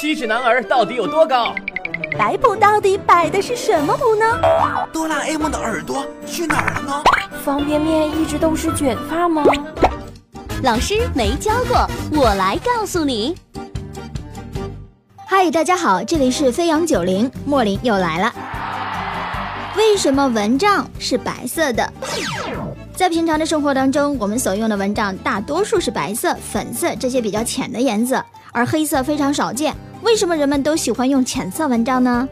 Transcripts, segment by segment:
七尺男儿到底有多高？摆谱到底摆的是什么谱呢？哆啦 A 梦的耳朵去哪儿了呢？方便面一直都是卷发吗？老师没教过，我来告诉你。嗨，大家好，这里是飞扬九零，莫林又来了。为什么蚊帐是白色的？在平常的生活当中，我们所用的蚊帐大多数是白色、粉色这些比较浅的颜色，而黑色非常少见。为什么人们都喜欢用浅色蚊帐呢？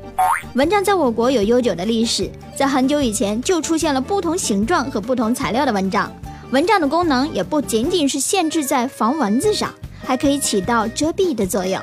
蚊帐在我国有悠久的历史，在很久以前就出现了不同形状和不同材料的蚊帐。蚊帐的功能也不仅仅是限制在防蚊子上，还可以起到遮蔽的作用。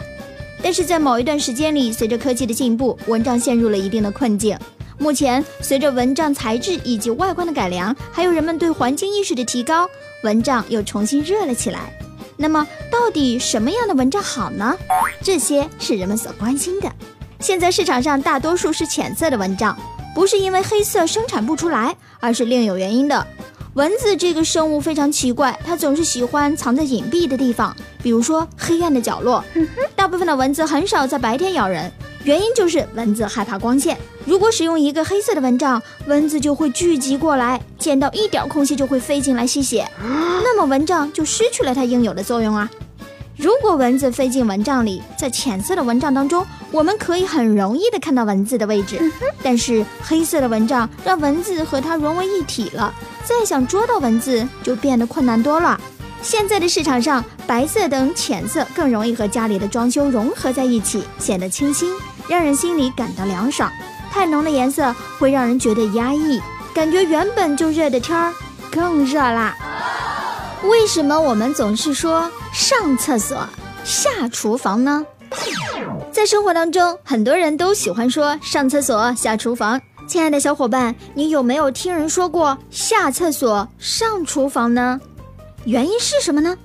但是在某一段时间里，随着科技的进步，蚊帐陷入了一定的困境。目前，随着蚊帐材质以及外观的改良，还有人们对环境意识的提高，蚊帐又重新热了起来。那么，到底什么样的蚊帐好呢？这些是人们所关心的。现在市场上大多数是浅色的蚊帐，不是因为黑色生产不出来，而是另有原因的。蚊子这个生物非常奇怪，它总是喜欢藏在隐蔽的地方，比如说黑暗的角落。大部分的蚊子很少在白天咬人。原因就是蚊子害怕光线，如果使用一个黑色的蚊帐，蚊子就会聚集过来，见到一点空隙就会飞进来吸血，那么蚊帐就失去了它应有的作用啊。如果蚊子飞进蚊帐里，在浅色的蚊帐当中，我们可以很容易的看到蚊子的位置，但是黑色的蚊帐让蚊子和它融为一体了，再想捉到蚊子就变得困难多了。现在的市场上，白色等浅色更容易和家里的装修融合在一起，显得清新。让人心里感到凉爽，太浓的颜色会让人觉得压抑，感觉原本就热的天儿更热啦。为什么我们总是说上厕所、下厨房呢？在生活当中，很多人都喜欢说上厕所、下厨房。亲爱的小伙伴，你有没有听人说过下厕所、上厨房呢？原因是什么呢？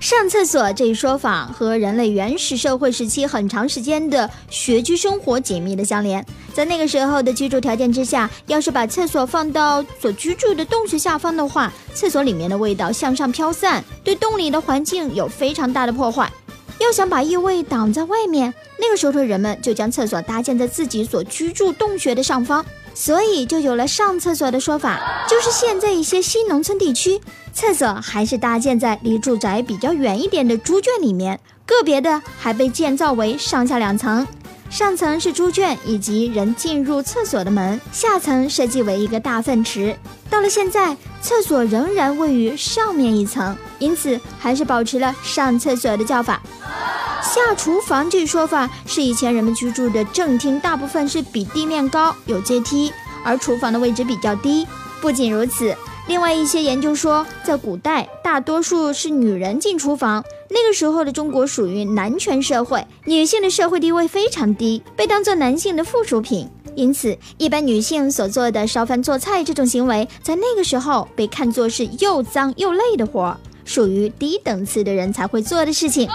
上厕所这一说法和人类原始社会时期很长时间的学居生活紧密的相连。在那个时候的居住条件之下，要是把厕所放到所居住的洞穴下方的话，厕所里面的味道向上飘散，对洞里的环境有非常大的破坏。要想把异味挡在外面，那个时候的人们就将厕所搭建在自己所居住洞穴的上方。所以就有了上厕所的说法，就是现在一些新农村地区，厕所还是搭建在离住宅比较远一点的猪圈里面，个别的还被建造为上下两层，上层是猪圈以及人进入厕所的门，下层设计为一个大粪池。到了现在，厕所仍然位于上面一层，因此还是保持了上厕所的叫法。下厨房这说法是以前人们居住的正厅大部分是比地面高，有阶梯，而厨房的位置比较低。不仅如此，另外一些研究说，在古代大多数是女人进厨房，那个时候的中国属于男权社会，女性的社会地位非常低，被当做男性的附属品，因此一般女性所做的烧饭做菜这种行为，在那个时候被看作是又脏又累的活儿，属于低等次的人才会做的事情。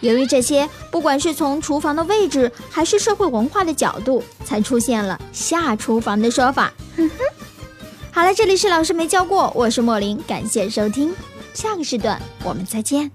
由于这些，不管是从厨房的位置，还是社会文化的角度，才出现了下厨房的说法。好了，这里是老师没教过，我是莫林，感谢收听，下个时段我们再见。